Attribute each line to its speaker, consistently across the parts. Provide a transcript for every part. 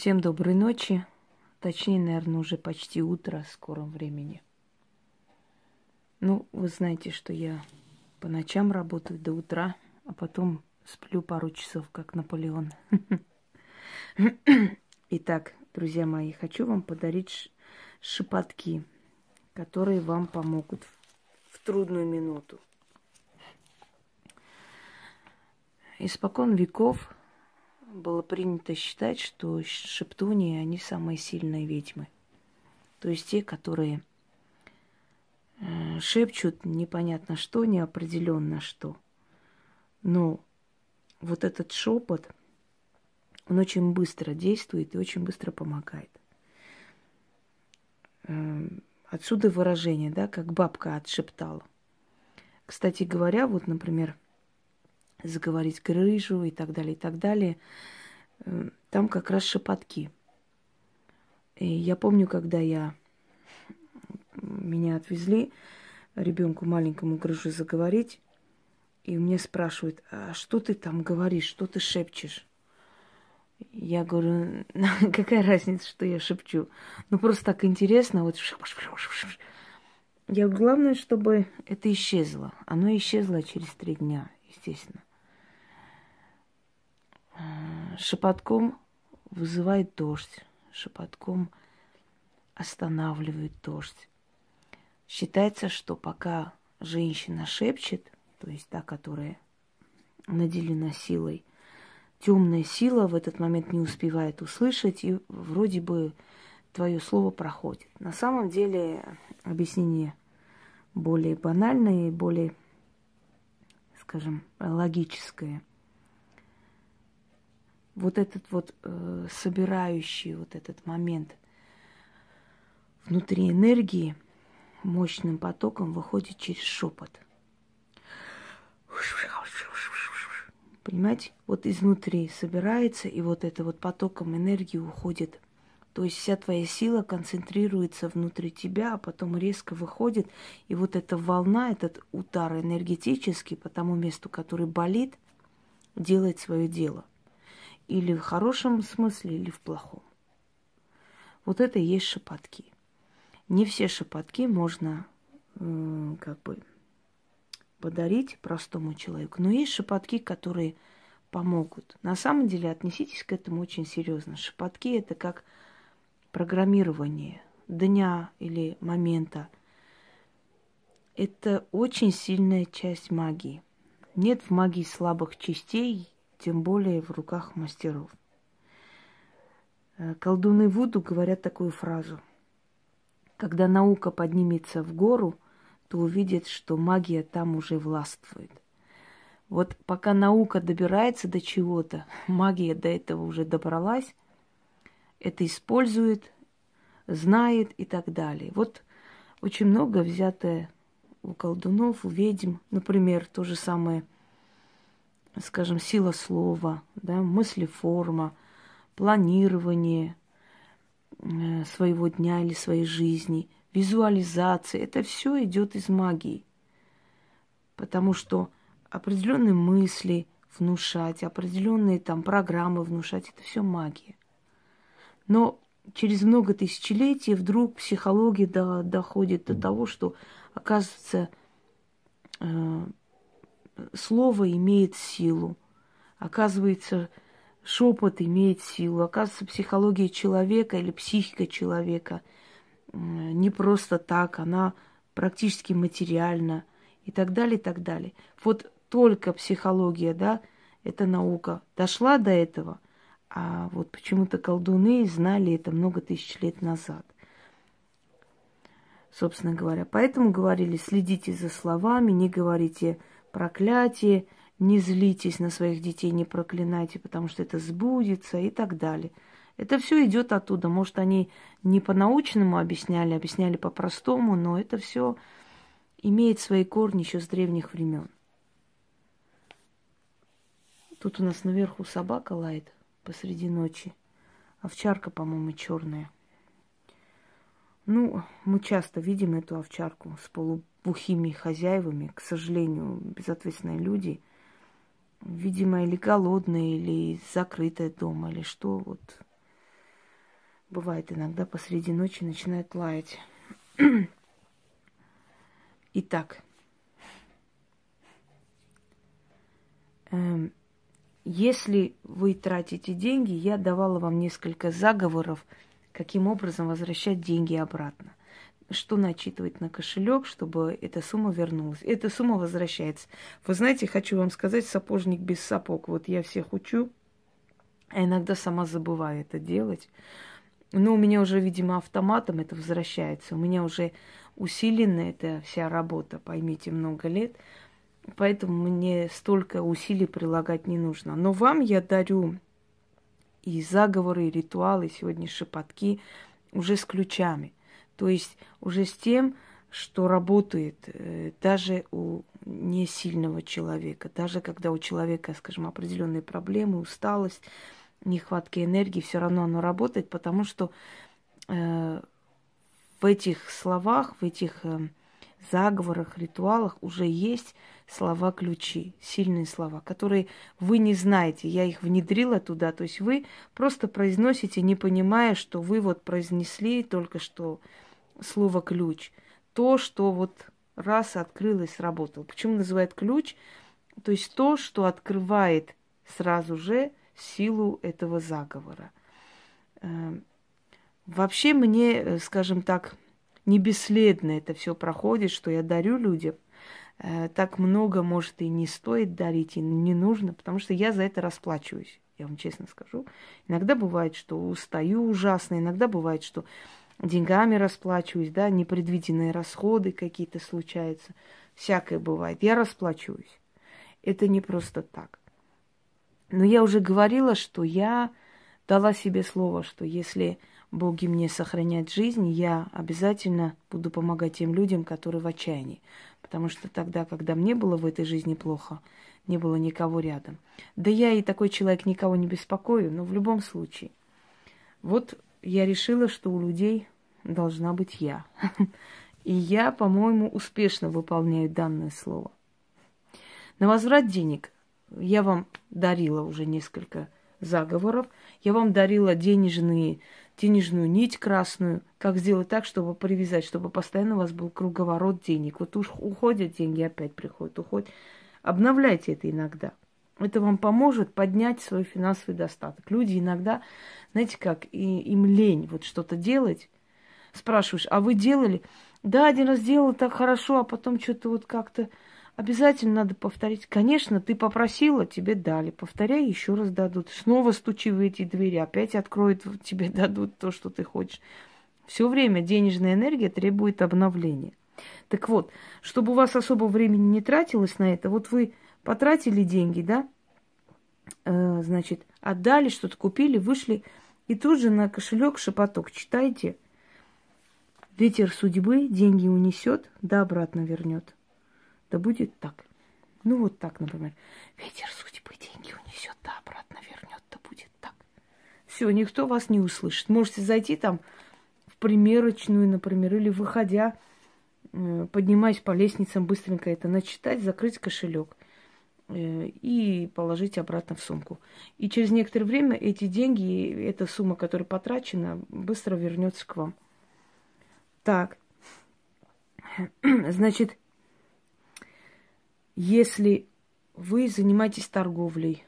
Speaker 1: Всем доброй ночи. Точнее, наверное, уже почти утро в скором времени. Ну, вы знаете, что я по ночам работаю до утра, а потом сплю пару часов, как Наполеон. Итак, друзья мои, хочу вам подарить шепотки, которые вам помогут в трудную минуту. Испокон веков было принято считать, что шептуни, они самые сильные ведьмы. То есть те, которые э, шепчут непонятно что, неопределенно что. Но вот этот шепот, он очень быстро действует и очень быстро помогает. Э, отсюда выражение, да, как бабка отшептала. Кстати говоря, вот, например, заговорить грыжу и так далее, и так далее. Э, там как раз шепотки. И я помню, когда я меня отвезли ребенку маленькому грыжу заговорить, и мне спрашивают, а что ты там говоришь, что ты шепчешь? Я говорю, какая разница, что я шепчу? Ну, просто так интересно. Вот. Я главное, чтобы это исчезло. Оно исчезло через три дня, естественно шепотком вызывает дождь, шепотком останавливает дождь. Считается, что пока женщина шепчет, то есть та, которая наделена силой, темная сила в этот момент не успевает услышать, и вроде бы твое слово проходит. На самом деле объяснение более банальное более, скажем, логическое – вот этот вот э, собирающий вот этот момент внутри энергии мощным потоком выходит через шепот. Понимаете? Вот изнутри собирается, и вот это вот потоком энергии уходит. То есть вся твоя сила концентрируется внутри тебя, а потом резко выходит. И вот эта волна, этот удар энергетический по тому месту, который болит, делает свое дело или в хорошем смысле, или в плохом. Вот это и есть шепотки. Не все шепотки можно э, как бы подарить простому человеку, но есть шепотки, которые помогут. На самом деле отнеситесь к этому очень серьезно. Шепотки это как программирование дня или момента. Это очень сильная часть магии. Нет в магии слабых частей, тем более в руках мастеров. Э, колдуны Вуду говорят такую фразу. Когда наука поднимется в гору, то увидит, что магия там уже властвует. Вот пока наука добирается до чего-то, магия до этого уже добралась, это использует, знает и так далее. Вот очень много взятое у колдунов, у ведьм. Например, то же самое – скажем, сила слова, да, мыслеформа, планирование э, своего дня или своей жизни, визуализация. Это все идет из магии. Потому что определенные мысли внушать, определенные там программы внушать, это все магия. Но через много тысячелетий вдруг психология до, доходит до того, что, оказывается, э, слово имеет силу. Оказывается, шепот имеет силу. Оказывается, психология человека или психика человека не просто так, она практически материальна и так далее, и так далее. Вот только психология, да, эта наука дошла до этого, а вот почему-то колдуны знали это много тысяч лет назад. Собственно говоря, поэтому говорили, следите за словами, не говорите проклятие, не злитесь на своих детей, не проклинайте, потому что это сбудется и так далее. Это все идет оттуда. Может, они не по-научному объясняли, объясняли по-простому, но это все имеет свои корни еще с древних времен. Тут у нас наверху собака лает посреди ночи. Овчарка, по-моему, черная. Ну, мы часто видим эту овчарку с полу плохими хозяевами, к сожалению, безответственные люди, видимо, или голодные, или закрытые дома, или что, вот Бывает иногда посреди ночи начинает лаять. Итак, эм, если вы тратите деньги, я давала вам несколько заговоров, каким образом возвращать деньги обратно. Что начитывать на кошелек, чтобы эта сумма вернулась. Эта сумма возвращается. Вы знаете, хочу вам сказать, сапожник без сапог. Вот я всех учу, а иногда сама забываю это делать. Но у меня уже, видимо, автоматом это возвращается. У меня уже усилена эта вся работа, поймите, много лет. Поэтому мне столько усилий прилагать не нужно. Но вам я дарю и заговоры, и ритуалы, сегодня шепотки уже с ключами. То есть уже с тем, что работает э, даже у несильного человека, даже когда у человека, скажем, определенные проблемы, усталость, нехватки энергии, все равно оно работает, потому что э, в этих словах, в этих э, заговорах, ритуалах уже есть слова-ключи, сильные слова, которые вы не знаете. Я их внедрила туда. То есть вы просто произносите, не понимая, что вы вот произнесли только что слово ключ. То, что вот раз открылось, сработало. Почему называют ключ? То есть то, что открывает сразу же силу этого заговора. Эм, вообще мне, э, скажем так, не бесследно это все проходит, что я дарю людям. Э, так много, может, и не стоит дарить, и не нужно, потому что я за это расплачиваюсь, я вам честно скажу. Иногда бывает, что устаю ужасно, иногда бывает, что деньгами расплачиваюсь, да, непредвиденные расходы какие-то случаются. Всякое бывает. Я расплачиваюсь. Это не просто так. Но я уже говорила, что я дала себе слово, что если боги мне сохранят жизнь, я обязательно буду помогать тем людям, которые в отчаянии. Потому что тогда, когда мне было в этой жизни плохо, не было никого рядом. Да я и такой человек никого не беспокою, но в любом случае. Вот я решила, что у людей должна быть я. И я, по-моему, успешно выполняю данное слово. На возврат денег я вам дарила уже несколько заговоров. Я вам дарила денежные, денежную нить красную. Как сделать так, чтобы привязать, чтобы постоянно у вас был круговорот денег. Вот уж уходят деньги, опять приходят, уходят. Обновляйте это иногда. Это вам поможет поднять свой финансовый достаток. Люди иногда, знаете как, и, им лень вот что-то делать. Спрашиваешь, а вы делали? Да, один раз делал так хорошо, а потом что-то вот как-то Обязательно надо повторить. Конечно, ты попросила, тебе дали. Повторяй, еще раз дадут. Снова стучи в эти двери, опять откроют, тебе дадут то, что ты хочешь. Все время денежная энергия требует обновления. Так вот, чтобы у вас особо времени не тратилось на это, вот вы потратили деньги, да, э, значит, отдали, что-то купили, вышли, и тут же на кошелек шепоток читайте. Ветер судьбы деньги унесет, да обратно вернет. Да будет так. Ну вот так, например. Ветер судьбы деньги унесет, да обратно вернет, да будет так. Все, никто вас не услышит. Можете зайти там в примерочную, например, или выходя, э, поднимаясь по лестницам, быстренько это начитать, закрыть кошелек и положить обратно в сумку. И через некоторое время эти деньги, эта сумма, которая потрачена, быстро вернется к вам. Так, значит, если вы занимаетесь торговлей,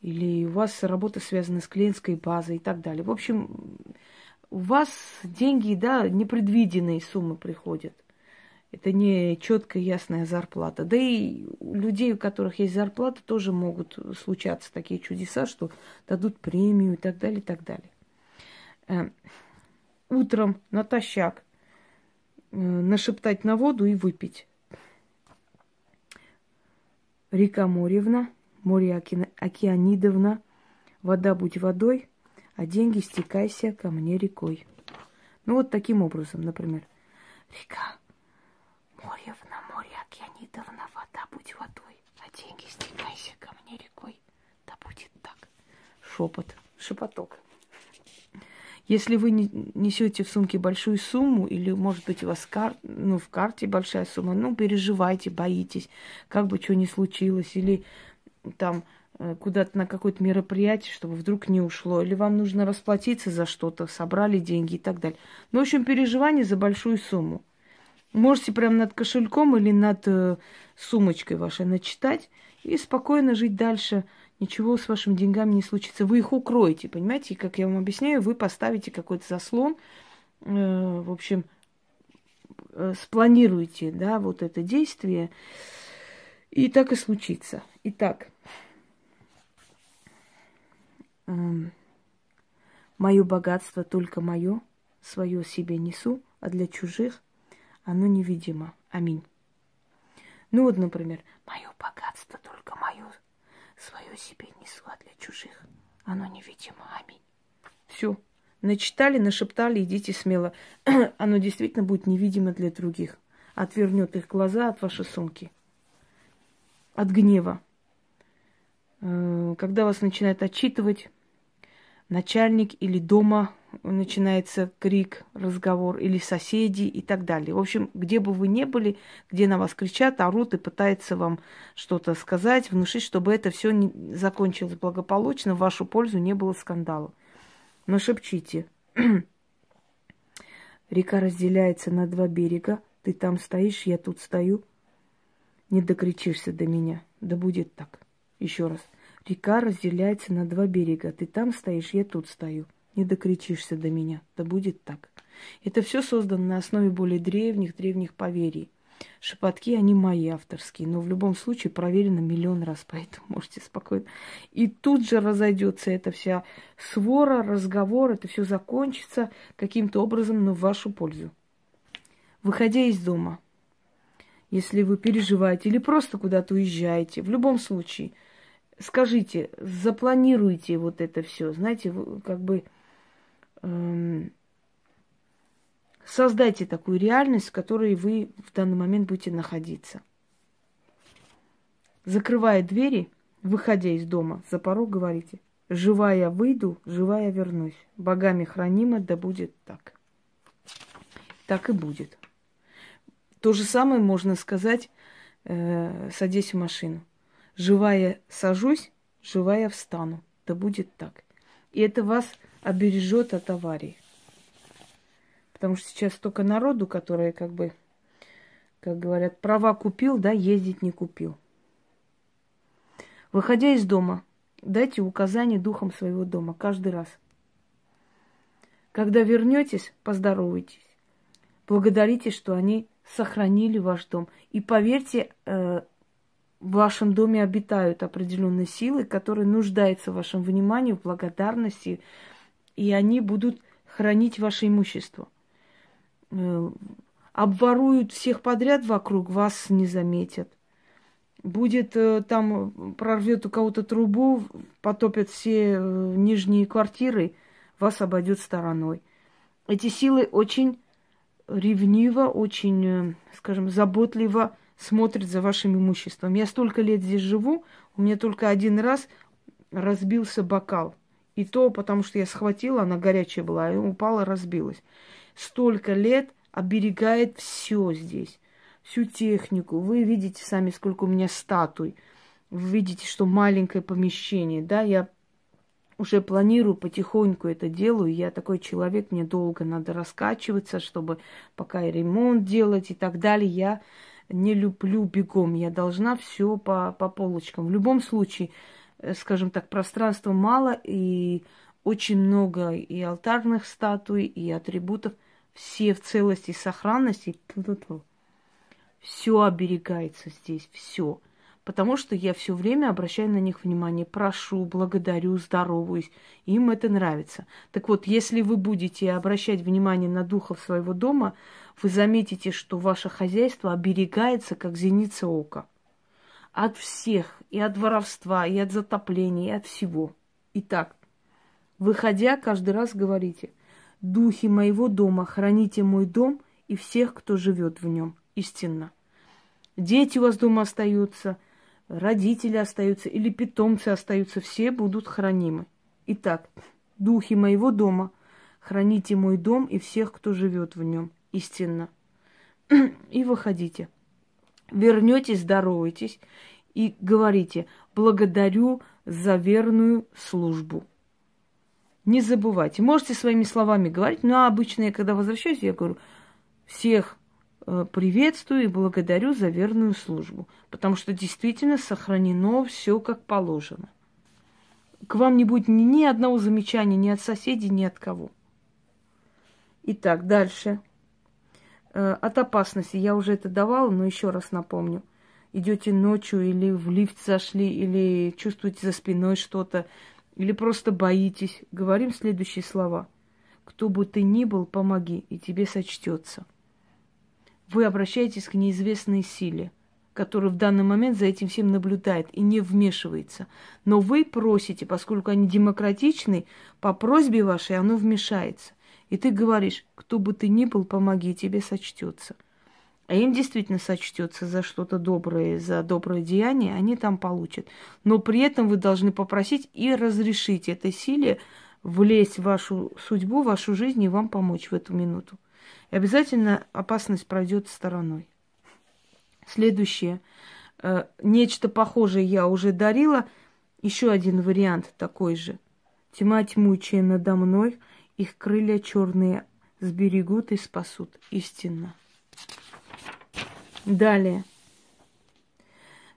Speaker 1: или у вас работа связана с клиентской базой и так далее. В общем, у вас деньги, да, непредвиденные суммы приходят. Это не четкая, ясная зарплата. Да и у людей, у которых есть зарплата, тоже могут случаться такие чудеса, что дадут премию и так далее, и так далее. Э, утром натощак э, нашептать на воду и выпить. Река Моревна, море Океанидовна, вода будь водой, а деньги стекайся ко мне рекой. Ну вот таким образом, например. Река Моревна, море Океанидовна, вода будь водой, а деньги стекайся ко мне рекой. Да будет так. Шепот, шепоток. Если вы несете в сумке большую сумму, или, может быть, у вас кар... ну, в карте большая сумма, ну, переживайте, боитесь, как бы что ни случилось, или там э, куда-то на какое-то мероприятие, чтобы вдруг не ушло, или вам нужно расплатиться за что-то, собрали деньги и так далее. Ну, в общем, переживание за большую сумму. Можете прямо над кошельком или над э, сумочкой вашей начитать и спокойно жить дальше. Ничего с вашими деньгами не случится. Вы их укроете, понимаете? И, как я вам объясняю, вы поставите какой-то заслон, э, в общем, э, спланируете, да, вот это действие, и так и случится. Итак, э, мое богатство только мое, свое себе несу, а для чужих оно невидимо. Аминь. Ну вот, например, мое богатство только мое, свое себе несу, а для чужих оно невидимо. Аминь. Все. Начитали, нашептали, идите смело. оно действительно будет невидимо для других. Отвернет их глаза от вашей сумки. От гнева. Э, когда вас начинает отчитывать начальник или дома начинается крик, разговор, или соседи и так далее. В общем, где бы вы ни были, где на вас кричат, орут и пытаются вам что-то сказать, внушить, чтобы это все закончилось благополучно, в вашу пользу не было скандала. Но шепчите. Река разделяется на два берега. Ты там стоишь, я тут стою. Не докричишься до меня. Да будет так. Еще раз. Река разделяется на два берега. Ты там стоишь, я тут стою не докричишься до меня. Да будет так. Это все создано на основе более древних, древних поверий. Шепотки, они мои авторские, но в любом случае проверено миллион раз, поэтому можете спокойно. И тут же разойдется эта вся свора, разговор, это все закончится каким-то образом, но в вашу пользу. Выходя из дома, если вы переживаете или просто куда-то уезжаете, в любом случае, скажите, запланируйте вот это все, знаете, как бы создайте такую реальность, в которой вы в данный момент будете находиться. Закрывая двери, выходя из дома, за порог говорите, живая выйду, живая вернусь. Богами хранимо, да будет так. Так и будет. То же самое можно сказать, э, садясь в машину. Живая сажусь, живая встану. Да будет так. И это вас обережет от аварий. Потому что сейчас столько народу, которые как бы, как говорят, права купил, да, ездить не купил. Выходя из дома, дайте указание духом своего дома каждый раз. Когда вернетесь, поздоровайтесь. Благодарите, что они сохранили ваш дом. И поверьте, э, в вашем доме обитают определенные силы, которые нуждаются в вашем внимании, в благодарности, и они будут хранить ваше имущество. Э, обворуют всех подряд вокруг, вас не заметят. Будет э, там, прорвет у кого-то трубу, потопят все э, нижние квартиры, вас обойдет стороной. Эти силы очень ревниво, очень, скажем, заботливо смотрят за вашим имуществом. Я столько лет здесь живу, у меня только один раз разбился бокал. И то потому, что я схватила, она горячая была, и упала, разбилась. Столько лет оберегает все здесь, всю технику. Вы видите сами, сколько у меня статуй. Вы видите, что маленькое помещение, да, я уже планирую потихоньку это делаю. Я такой человек, мне долго надо раскачиваться, чтобы пока и ремонт делать и так далее. Я не люблю бегом. Я должна все по, по полочкам. В любом случае, скажем так, пространства мало, и очень много и алтарных статуй, и атрибутов. Все в целости и сохранности. Все оберегается здесь, все. Потому что я все время обращаю на них внимание, прошу, благодарю, здороваюсь. Им это нравится. Так вот, если вы будете обращать внимание на духов своего дома, вы заметите, что ваше хозяйство оберегается, как зеница ока от всех, и от воровства, и от затопления, и от всего. Итак, выходя, каждый раз говорите, духи моего дома, храните мой дом и всех, кто живет в нем, истинно. Дети у вас дома остаются, родители остаются или питомцы остаются, все будут хранимы. Итак, духи моего дома, храните мой дом и всех, кто живет в нем, истинно. И выходите вернетесь, здороваетесь и говорите, благодарю за верную службу. Не забывайте. Можете своими словами говорить, но обычно я, когда возвращаюсь, я говорю, всех э, приветствую и благодарю за верную службу. Потому что действительно сохранено все как положено. К вам не будет ни, ни одного замечания ни от соседей, ни от кого. Итак, дальше. Э, от опасности я уже это давала, но еще раз напомню. Идете ночью или в лифт зашли, или чувствуете за спиной что-то, или просто боитесь. Говорим следующие слова. Кто бы ты ни был, помоги, и тебе сочтется. Вы обращаетесь к неизвестной силе, которая в данный момент за этим всем наблюдает и не вмешивается. Но вы просите, поскольку они демократичны, по просьбе вашей оно вмешается. И ты говоришь, кто бы ты ни был, помоги, тебе сочтется. А им действительно сочтется за что-то доброе, за доброе деяние, они там получат. Но при этом вы должны попросить и разрешить этой силе влезть в вашу судьбу, в вашу жизнь и вам помочь в эту минуту. И обязательно опасность пройдет стороной. Следующее. Э, нечто похожее я уже дарила. Еще один вариант такой же. Тьма тьмучая надо мной – их крылья черные сберегут и спасут. Истинно. Далее.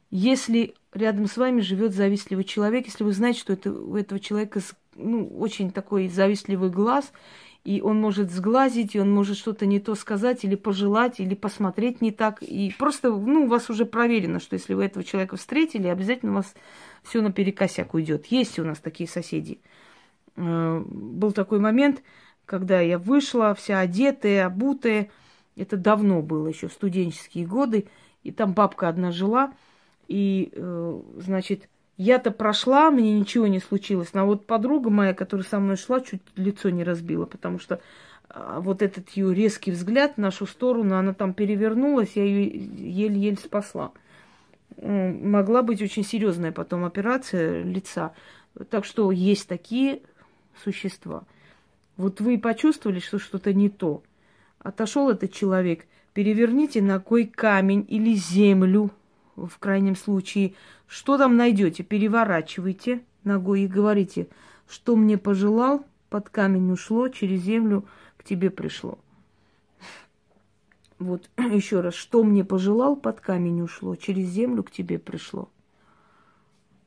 Speaker 1: Если рядом с вами живет завистливый человек, если вы знаете, что это, у этого человека ну, очень такой завистливый глаз, и он может сглазить, и он может что-то не то сказать, или пожелать, или посмотреть не так. И просто, ну, у вас уже проверено, что если вы этого человека встретили, обязательно у вас все наперекосяк уйдет. Есть у нас такие соседи. Э, был такой момент, когда я вышла, вся одетая, обутая. Это давно было, еще студенческие годы. И там бабка одна жила. И, э, значит, я-то прошла, мне ничего не случилось. Но вот подруга моя, которая со мной шла, чуть лицо не разбила, потому что а, вот этот ее резкий взгляд в нашу сторону, она там перевернулась, я ее еле-еле спасла. Могла быть очень серьезная потом операция лица. Так что есть такие существа. Вот вы почувствовали, что что-то не то. Отошел этот человек, переверните ногой камень или землю, в крайнем случае. Что там найдете? Переворачивайте ногой и говорите, что мне пожелал, под камень ушло, через землю к тебе пришло. Вот еще раз, что мне пожелал, под камень ушло, через землю к тебе пришло.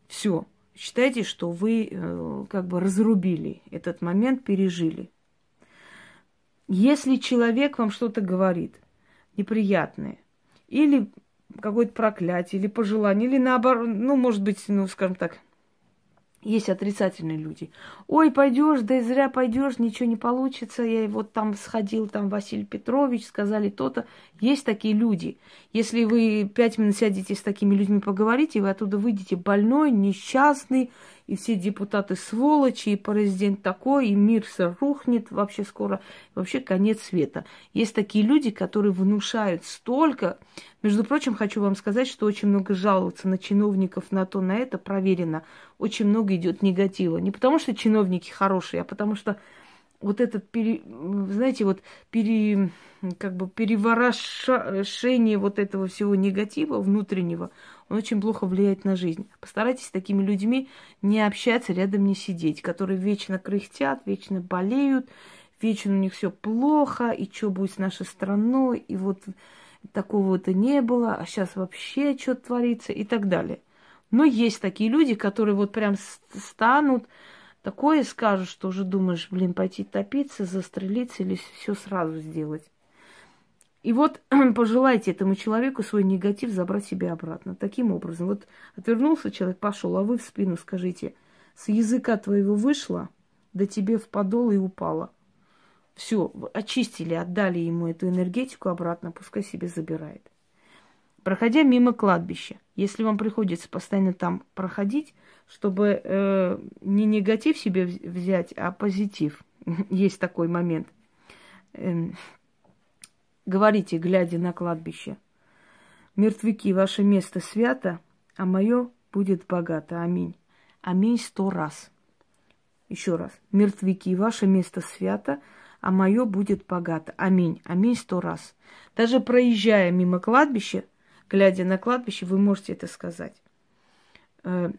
Speaker 1: Все считайте, что вы э, как бы разрубили этот момент, пережили. Если человек вам что-то говорит неприятное, или какое-то проклятие, или пожелание, или наоборот, ну, может быть, ну, скажем так, есть отрицательные люди. Ой, пойдешь, да и зря пойдешь, ничего не получится. Я вот там сходил, там Василий Петрович, сказали то-то. Есть такие люди. Если вы пять минут сядете с такими людьми поговорите, вы оттуда выйдете больной, несчастный, и все депутаты сволочи, и президент такой, и мир рухнет вообще скоро, вообще конец света. Есть такие люди, которые внушают столько. Между прочим, хочу вам сказать, что очень много жалуются на чиновников, на то, на это, проверено. Очень много идет негатива. Не потому, что чиновники хорошие, а потому что вот этот, пере, знаете, вот пере, как бы переворошение вот этого всего негатива внутреннего, он очень плохо влияет на жизнь. Постарайтесь с такими людьми не общаться, рядом не сидеть, которые вечно кряхтят, вечно болеют, вечно у них все плохо, и что будет с нашей страной, и вот такого-то не было, а сейчас вообще что творится и так далее. Но есть такие люди, которые вот прям станут, такое скажут, что уже думаешь, блин, пойти топиться, застрелиться или все сразу сделать. И вот пожелайте этому человеку свой негатив забрать себе обратно. Таким образом, вот отвернулся человек, пошел, а вы в спину скажите, с языка твоего вышло, да тебе в подол и упало. Все, очистили, отдали ему эту энергетику обратно, пускай себе забирает. Проходя мимо кладбища, если вам приходится постоянно там проходить, чтобы э, не негатив себе взять, а позитив, есть такой момент. Эм, Говорите, глядя на кладбище. Мертвяки, ваше место свято, а мое будет богато. Аминь. Аминь сто раз. Еще раз. Мертвяки, ваше место свято, а мое будет богато. Аминь. Аминь сто раз. Даже проезжая мимо кладбища, глядя на кладбище, вы можете это сказать. Э,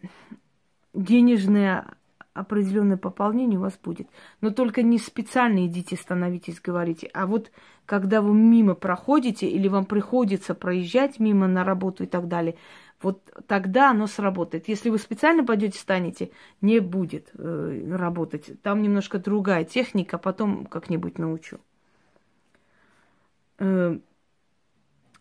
Speaker 1: денежное определенное пополнение у вас будет. Но только не специально идите, становитесь, говорите. А вот когда вы мимо проходите или вам приходится проезжать мимо на работу и так далее, вот тогда оно сработает. Если вы специально пойдете, станете, не будет э, работать. Там немножко другая техника, потом как-нибудь научу. Э,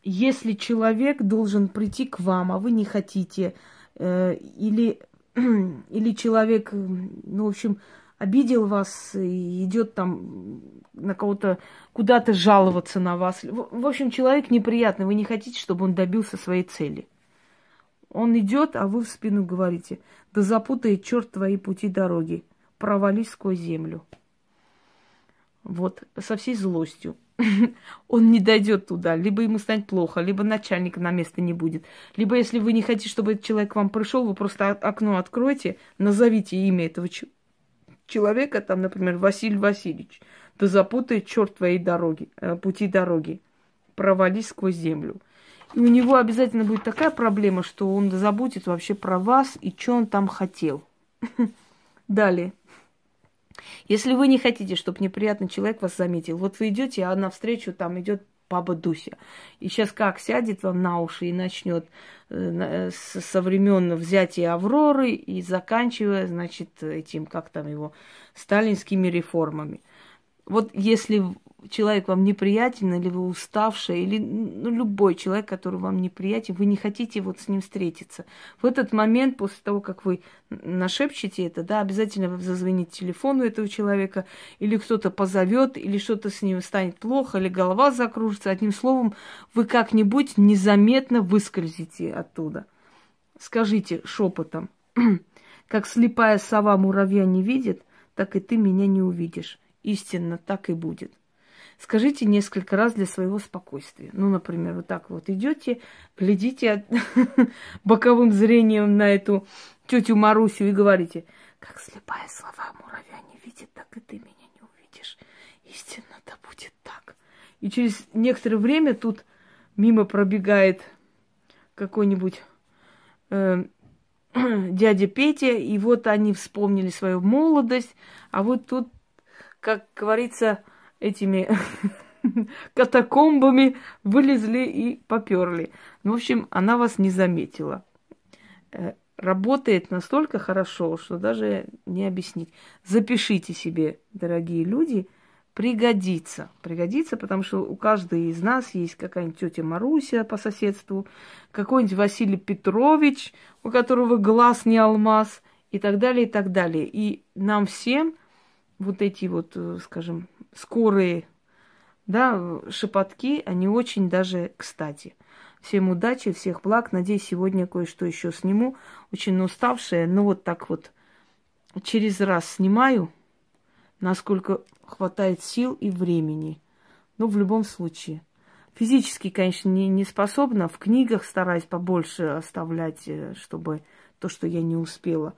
Speaker 1: если человек должен прийти к вам, а вы не хотите, э, или, или человек, ну, в общем, обидел вас и идет там на кого-то куда-то жаловаться на вас. В, в общем, человек неприятный, вы не хотите, чтобы он добился своей цели. Он идет, а вы в спину говорите, да запутает черт твои пути дороги, провались сквозь землю. Вот, со всей злостью. он не дойдет туда. Либо ему станет плохо, либо начальника на место не будет. Либо если вы не хотите, чтобы этот человек к вам пришел, вы просто окно откройте, назовите имя этого человека, там, например, Василий Васильевич. Да запутает черт твоей дороги, э, пути дороги. Провались сквозь землю. И у него обязательно будет такая проблема, что он забудет вообще про вас и что он там хотел. Далее. Если вы не хотите, чтобы неприятный человек вас заметил, вот вы идете, а навстречу там идет баба Дуся. И сейчас как сядет вам на уши и начнет э, со времен взятия Авроры и заканчивая, значит, этим, как там его, сталинскими реформами. Вот если человек вам неприятен, или вы уставшая, или ну, любой человек, который вам неприятен, вы не хотите вот с ним встретиться. В этот момент, после того, как вы нашепчете это, да, обязательно зазвонит телефону этого человека, или кто-то позовет, или что-то с ним станет плохо, или голова закружится. Одним словом, вы как-нибудь незаметно выскользите оттуда. Скажите шепотом, как слепая сова муравья не видит, так и ты меня не увидишь. Истинно так и будет. Скажите несколько раз для своего спокойствия. Ну, например, вот так вот идете, глядите боковым зрением на эту тетю Марусю и говорите, как слепая слова муравья не видит, так и ты меня не увидишь. Истинно да будет так. И через некоторое время тут мимо пробегает какой-нибудь э, дядя Петя, и вот они вспомнили свою молодость, а вот тут, как говорится, этими катакомбами вылезли и поперли. Ну, в общем, она вас не заметила. Э, работает настолько хорошо, что даже не объяснить. Запишите себе, дорогие люди, пригодится. Пригодится, потому что у каждой из нас есть какая-нибудь тетя Маруся по соседству, какой-нибудь Василий Петрович, у которого глаз не алмаз, и так далее, и так далее. И нам всем вот эти вот, э, скажем, скорые да, шепотки, они очень даже кстати. Всем удачи, всех благ. Надеюсь, сегодня кое-что еще сниму. Очень уставшая, но вот так вот через раз снимаю, насколько хватает сил и времени. Но в любом случае. Физически, конечно, не, не способна. В книгах стараюсь побольше оставлять, э, чтобы то, что я не успела.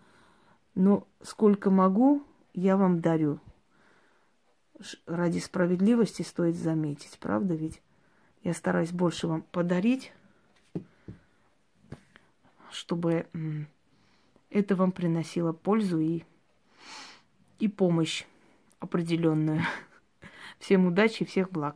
Speaker 1: Но сколько могу, я вам дарю ради справедливости стоит заметить, правда ведь? Я стараюсь больше вам подарить, чтобы это вам приносило пользу и, и помощь определенную. Всем удачи и всех благ.